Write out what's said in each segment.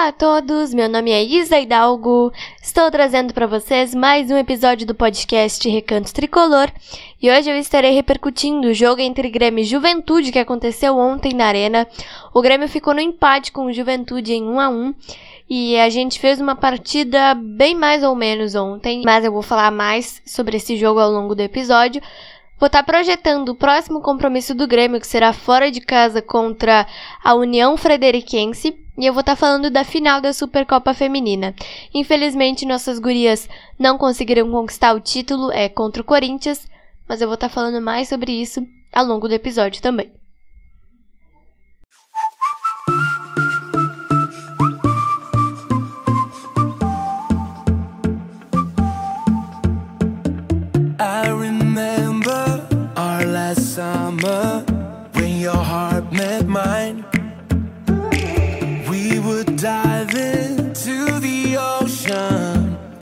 Olá a todos, meu nome é Isa Hidalgo. Estou trazendo para vocês mais um episódio do podcast Recanto Tricolor e hoje eu estarei repercutindo o jogo entre Grêmio e Juventude que aconteceu ontem na Arena. O Grêmio ficou no empate com o Juventude em 1 a 1 e a gente fez uma partida bem mais ou menos ontem, mas eu vou falar mais sobre esse jogo ao longo do episódio. Vou estar tá projetando o próximo compromisso do Grêmio, que será fora de casa contra a União Frederiquense. E eu vou estar tá falando da final da Supercopa Feminina. Infelizmente, nossas gurias não conseguiram conquistar o título é contra o Corinthians, mas eu vou estar tá falando mais sobre isso ao longo do episódio também.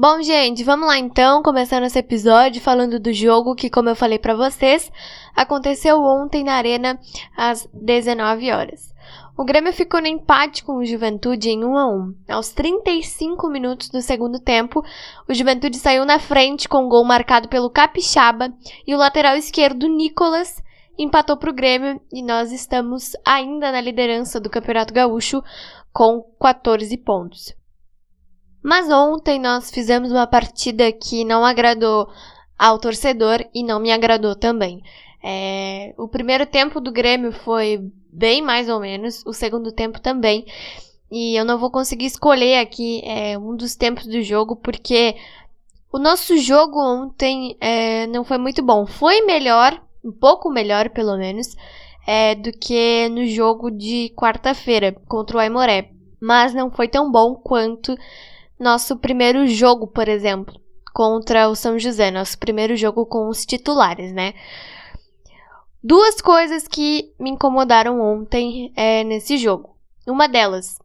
Bom, gente, vamos lá então, começando esse episódio falando do jogo que, como eu falei para vocês, aconteceu ontem na Arena às 19 horas. O Grêmio ficou no empate com o Juventude em 1 a 1. Aos 35 minutos do segundo tempo, o Juventude saiu na frente com um gol marcado pelo Capixaba e o lateral esquerdo Nicolas empatou para o Grêmio e nós estamos ainda na liderança do Campeonato Gaúcho com 14 pontos. Mas ontem nós fizemos uma partida que não agradou ao torcedor e não me agradou também. É, o primeiro tempo do Grêmio foi bem mais ou menos, o segundo tempo também. E eu não vou conseguir escolher aqui é, um dos tempos do jogo, porque o nosso jogo ontem é, não foi muito bom. Foi melhor, um pouco melhor pelo menos, é, do que no jogo de quarta-feira contra o Aimoré. Mas não foi tão bom quanto nosso primeiro jogo, por exemplo, contra o São José, nosso primeiro jogo com os titulares, né? Duas coisas que me incomodaram ontem é, nesse jogo. Uma delas,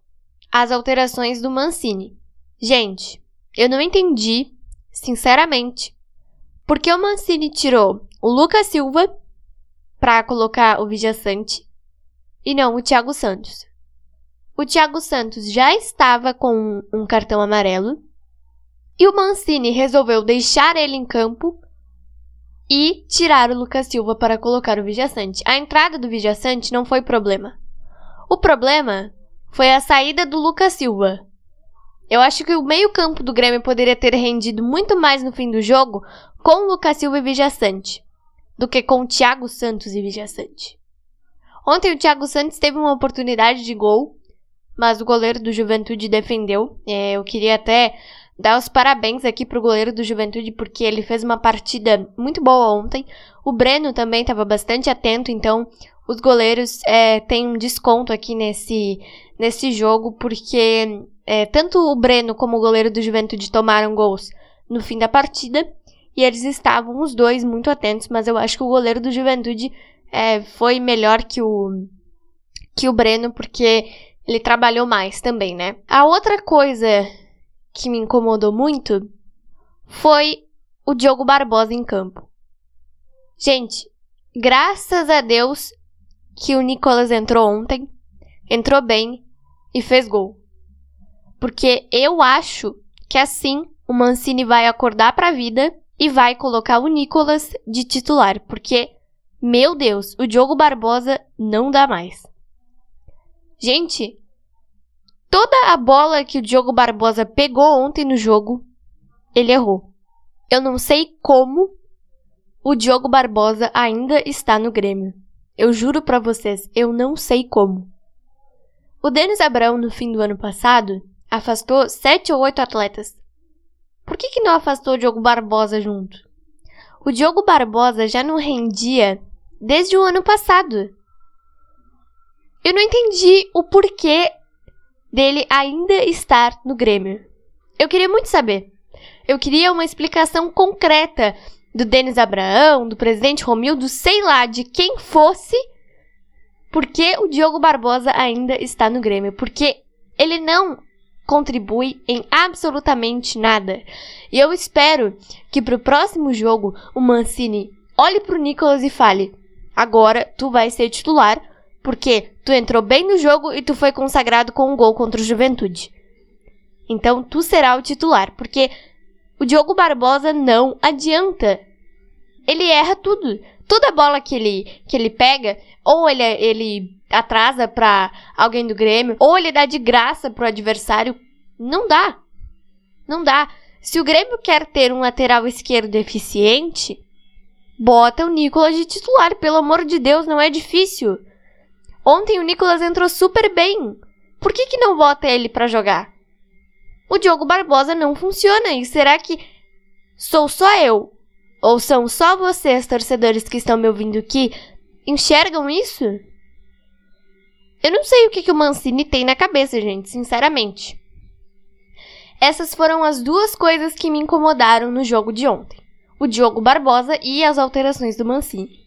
as alterações do Mancini. Gente, eu não entendi, sinceramente, por que o Mancini tirou o Lucas Silva para colocar o Vijaçante e não o Thiago Santos. O Thiago Santos já estava com um cartão amarelo e o Mancini resolveu deixar ele em campo e tirar o Lucas Silva para colocar o Vijaçante. A entrada do Vijaçante não foi problema. O problema foi a saída do Lucas Silva. Eu acho que o meio-campo do Grêmio poderia ter rendido muito mais no fim do jogo com Lucas Silva e Vijaçante do que com Thiago Santos e Vijaçante. Ontem o Thiago Santos teve uma oportunidade de gol mas o goleiro do Juventude defendeu. É, eu queria até dar os parabéns aqui pro goleiro do Juventude, porque ele fez uma partida muito boa ontem. O Breno também estava bastante atento, então os goleiros é, têm um desconto aqui nesse, nesse jogo, porque é, tanto o Breno como o goleiro do Juventude tomaram gols no fim da partida. E eles estavam os dois muito atentos, mas eu acho que o goleiro do Juventude é, foi melhor que o, que o Breno, porque ele trabalhou mais também, né? A outra coisa que me incomodou muito foi o Diogo Barbosa em campo. Gente, graças a Deus que o Nicolas entrou ontem, entrou bem e fez gol. porque eu acho que assim o Mancini vai acordar para a vida e vai colocar o Nicolas de titular, porque meu Deus, o Diogo Barbosa não dá mais. Gente, toda a bola que o Diogo Barbosa pegou ontem no jogo, ele errou. Eu não sei como o Diogo Barbosa ainda está no Grêmio. Eu juro para vocês, eu não sei como. O Denis Abrão, no fim do ano passado, afastou sete ou oito atletas. Por que, que não afastou o Diogo Barbosa junto? O Diogo Barbosa já não rendia desde o ano passado. Eu não entendi o porquê dele ainda estar no Grêmio. Eu queria muito saber. Eu queria uma explicação concreta do Denis Abraão, do presidente Romildo, sei lá, de quem fosse, por que o Diogo Barbosa ainda está no Grêmio. Porque ele não contribui em absolutamente nada. E eu espero que pro próximo jogo o Mancini olhe pro Nicolas e fale: agora tu vai ser titular, porque tu entrou bem no jogo e tu foi consagrado com um gol contra o Juventude. Então tu será o titular, porque o Diogo Barbosa não adianta. Ele erra tudo. Toda bola que ele, que ele pega, ou ele, ele atrasa para alguém do Grêmio, ou ele dá de graça pro adversário. Não dá. Não dá. Se o Grêmio quer ter um lateral esquerdo eficiente, bota o Nicolas de titular. Pelo amor de Deus, não é difícil. Ontem o Nicolas entrou super bem. Por que, que não bota ele para jogar? O Diogo Barbosa não funciona. E será que sou só eu? Ou são só vocês, torcedores que estão me ouvindo aqui, enxergam isso? Eu não sei o que, que o Mancini tem na cabeça, gente, sinceramente. Essas foram as duas coisas que me incomodaram no jogo de ontem: o Diogo Barbosa e as alterações do Mancini.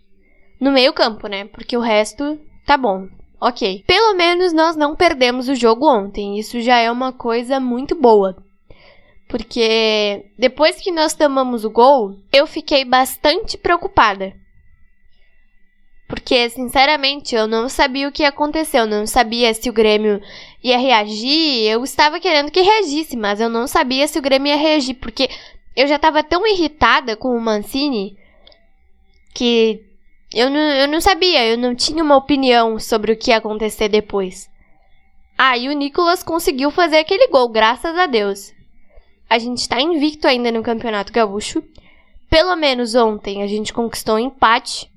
No meio-campo, né? Porque o resto tá bom. Ok. Pelo menos nós não perdemos o jogo ontem. Isso já é uma coisa muito boa. Porque depois que nós tomamos o gol, eu fiquei bastante preocupada. Porque, sinceramente, eu não sabia o que aconteceu. Eu não sabia se o Grêmio ia reagir. Eu estava querendo que reagisse, mas eu não sabia se o Grêmio ia reagir. Porque eu já estava tão irritada com o Mancini que eu não, eu não sabia. Eu não tinha uma opinião sobre o que ia acontecer depois. Ah, e o Nicolas conseguiu fazer aquele gol, graças a Deus. A gente está invicto ainda no Campeonato Gaúcho. Pelo menos ontem a gente conquistou um empate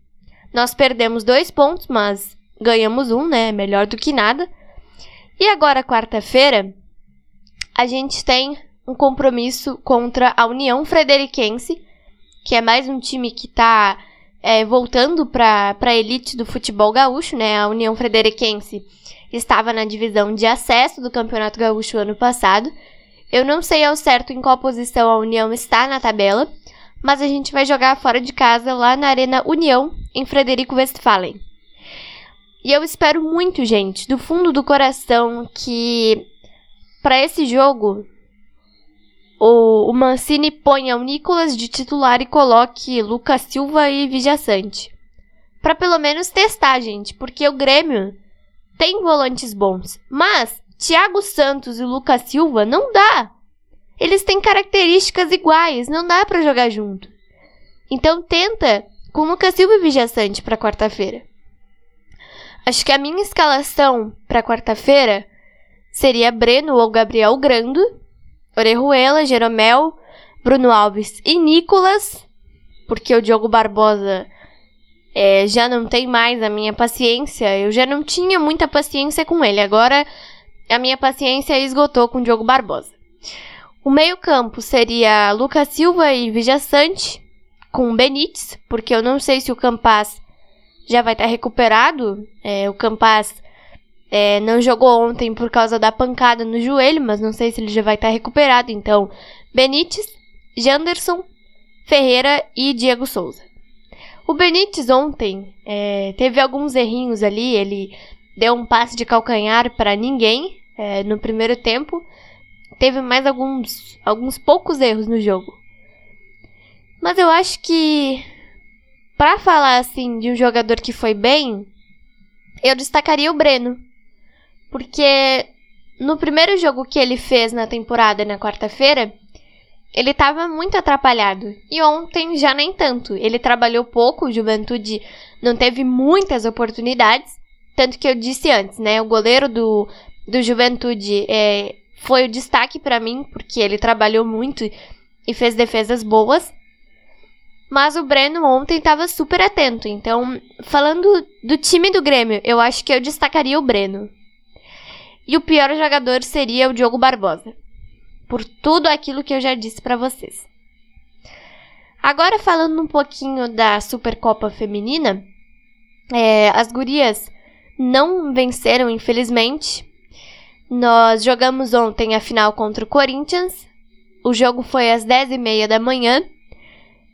nós perdemos dois pontos, mas ganhamos um, né? Melhor do que nada. E agora, quarta-feira, a gente tem um compromisso contra a União Frederiquense, que é mais um time que está é, voltando para a elite do futebol gaúcho, né? A União Frederiquense estava na divisão de acesso do Campeonato Gaúcho ano passado. Eu não sei ao certo em qual posição a União está na tabela, mas a gente vai jogar fora de casa lá na Arena União, em Frederico Westphalen. E eu espero muito, gente, do fundo do coração, que para esse jogo o, o Mancini ponha o Nicolas de titular e coloque Lucas Silva e Vijaçante. Para pelo menos testar, gente, porque o Grêmio tem volantes bons, mas Thiago Santos e Lucas Silva não dá. Eles têm características iguais, não dá para jogar junto. Então tenta com Lucas Silva e Vijaçante para quarta-feira. Acho que a minha escalação para quarta-feira seria Breno ou Gabriel Grando, Orejuela, Jeromel, Bruno Alves e Nicolas, porque o Diogo Barbosa é, já não tem mais a minha paciência. Eu já não tinha muita paciência com ele. Agora a minha paciência esgotou com o Diogo Barbosa. O meio-campo seria Lucas Silva e Vijaçante, com Benítez, porque eu não sei se o Campas já vai estar recuperado. É, o Campas é, não jogou ontem por causa da pancada no joelho, mas não sei se ele já vai estar recuperado. Então, Benítez, Janderson, Ferreira e Diego Souza. O Benítez ontem é, teve alguns errinhos ali, ele deu um passe de calcanhar para ninguém é, no primeiro tempo teve mais alguns, alguns poucos erros no jogo. Mas eu acho que para falar assim de um jogador que foi bem, eu destacaria o Breno. Porque no primeiro jogo que ele fez na temporada na quarta-feira, ele estava muito atrapalhado. E ontem já nem tanto. Ele trabalhou pouco, o Juventude não teve muitas oportunidades. Tanto que eu disse antes, né? O goleiro do, do Juventude é, foi o destaque para mim, porque ele trabalhou muito e fez defesas boas. Mas o Breno ontem estava super atento. Então, falando do time do Grêmio, eu acho que eu destacaria o Breno. E o pior jogador seria o Diogo Barbosa por tudo aquilo que eu já disse para vocês. Agora falando um pouquinho da Supercopa Feminina, é, as gurias não venceram, infelizmente. Nós jogamos ontem a final contra o Corinthians. O jogo foi às 10h30 da manhã.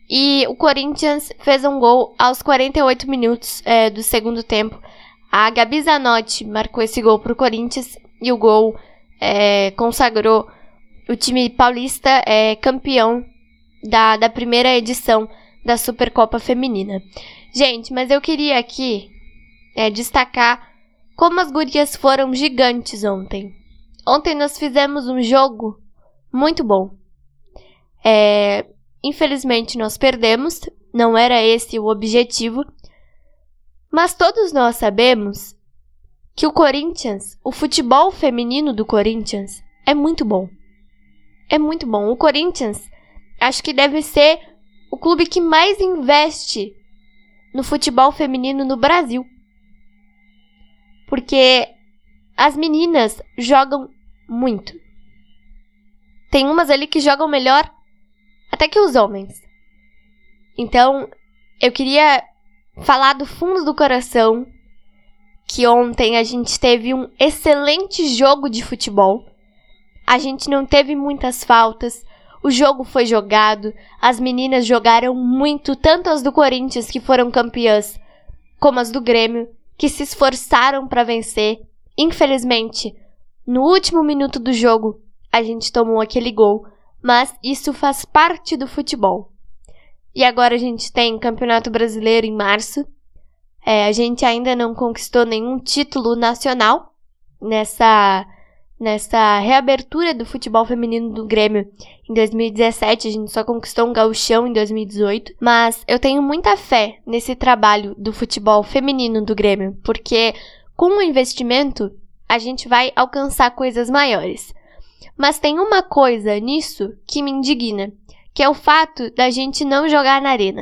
E o Corinthians fez um gol aos 48 minutos é, do segundo tempo. A Gabi Zanotti marcou esse gol para o Corinthians e o gol é, consagrou o time paulista é campeão da, da primeira edição da Supercopa Feminina. Gente, mas eu queria aqui é, destacar como as gurias foram gigantes ontem. Ontem nós fizemos um jogo muito bom. É, infelizmente nós perdemos, não era esse o objetivo, mas todos nós sabemos que o Corinthians, o futebol feminino do Corinthians, é muito bom é muito bom. O Corinthians acho que deve ser o clube que mais investe no futebol feminino no Brasil. Porque as meninas jogam muito. Tem umas ali que jogam melhor até que os homens. Então, eu queria falar do fundo do coração que ontem a gente teve um excelente jogo de futebol a gente não teve muitas faltas. O jogo foi jogado, as meninas jogaram muito, tanto as do Corinthians, que foram campeãs, como as do Grêmio, que se esforçaram para vencer. Infelizmente, no último minuto do jogo, a gente tomou aquele gol, mas isso faz parte do futebol. E agora a gente tem Campeonato Brasileiro em março. É, a gente ainda não conquistou nenhum título nacional nessa nessa reabertura do futebol feminino do Grêmio em 2017, a gente só conquistou um gauchão em 2018, mas eu tenho muita fé nesse trabalho do futebol feminino do Grêmio, porque com o investimento a gente vai alcançar coisas maiores. Mas tem uma coisa nisso que me indigna, que é o fato da gente não jogar na arena.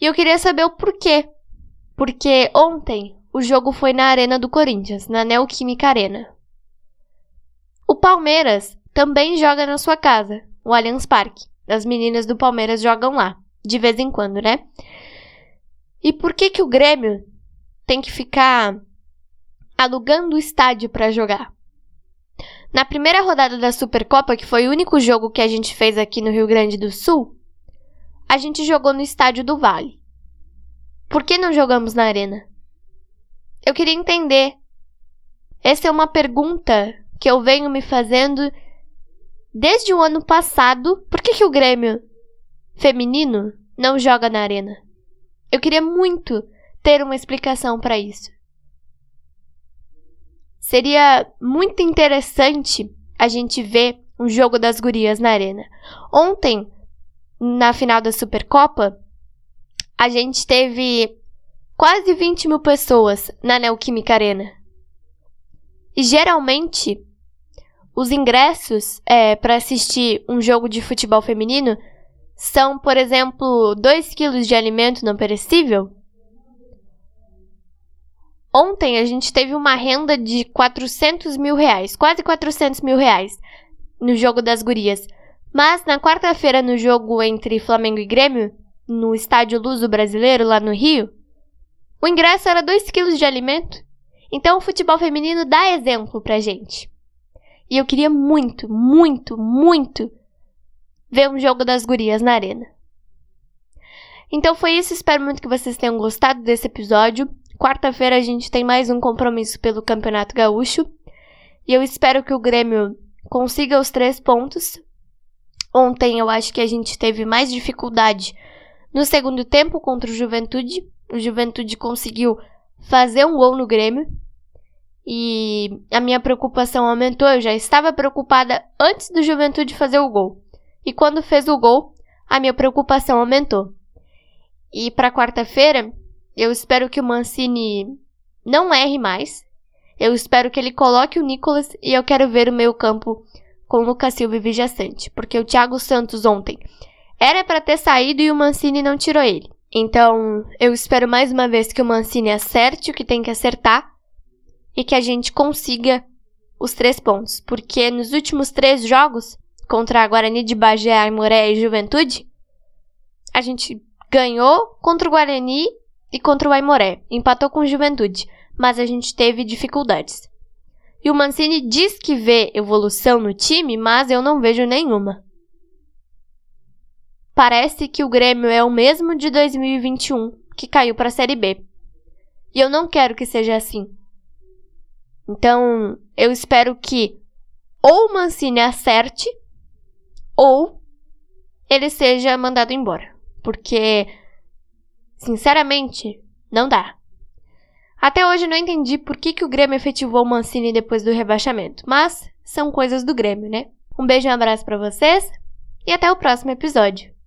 E eu queria saber o porquê. Porque ontem o jogo foi na Arena do Corinthians, na Neoquímica Arena. O Palmeiras também joga na sua casa, o Allianz Parque. As meninas do Palmeiras jogam lá, de vez em quando, né? E por que que o Grêmio tem que ficar alugando o estádio para jogar? Na primeira rodada da Supercopa, que foi o único jogo que a gente fez aqui no Rio Grande do Sul, a gente jogou no estádio do Vale. Por que não jogamos na arena? Eu queria entender. Essa é uma pergunta que eu venho me fazendo desde o ano passado. Por que, que o Grêmio feminino não joga na arena? Eu queria muito ter uma explicação para isso. Seria muito interessante a gente ver um jogo das gurias na arena. Ontem, na final da Supercopa, a gente teve quase 20 mil pessoas na Neoquímica Arena. E geralmente os ingressos é, para assistir um jogo de futebol feminino são, por exemplo, 2 quilos de alimento não perecível. Ontem a gente teve uma renda de 400 mil reais, quase 400 mil reais, no jogo das gurias. Mas na quarta-feira, no jogo entre Flamengo e Grêmio, no estádio Luso Brasileiro, lá no Rio, o ingresso era 2 quilos de alimento. Então o futebol feminino dá exemplo pra gente. E eu queria muito, muito, muito ver um jogo das gurias na arena. Então foi isso, espero muito que vocês tenham gostado desse episódio. Quarta-feira a gente tem mais um compromisso pelo Campeonato Gaúcho. E eu espero que o Grêmio consiga os três pontos. Ontem eu acho que a gente teve mais dificuldade no segundo tempo contra o Juventude. O Juventude conseguiu fazer um gol no Grêmio. e a minha preocupação aumentou. Eu já estava preocupada antes do Juventude fazer o gol. E quando fez o gol, a minha preocupação aumentou. E para quarta-feira, eu espero que o Mancini não erre mais. Eu espero que ele coloque o Nicolas e eu quero ver o meio campo com Lucas Silva e Vijaçante, porque o Thiago Santos ontem era para ter saído e o Mancini não tirou ele. Então, eu espero mais uma vez que o Mancini acerte o que tem que acertar e que a gente consiga os três pontos, porque nos últimos três jogos contra a Guarani de Bagé, Aimoré e Juventude, a gente ganhou contra o Guarani e contra o Aimoré, empatou com o Juventude, mas a gente teve dificuldades. E o Mancini diz que vê evolução no time, mas eu não vejo nenhuma. Parece que o Grêmio é o mesmo de 2021, que caiu para a Série B. E eu não quero que seja assim. Então, eu espero que ou o Mancini acerte ou ele seja mandado embora. Porque, sinceramente, não dá. Até hoje não entendi por que, que o Grêmio efetivou o Mancini depois do rebaixamento, mas são coisas do Grêmio, né? Um beijo e um abraço para vocês e até o próximo episódio.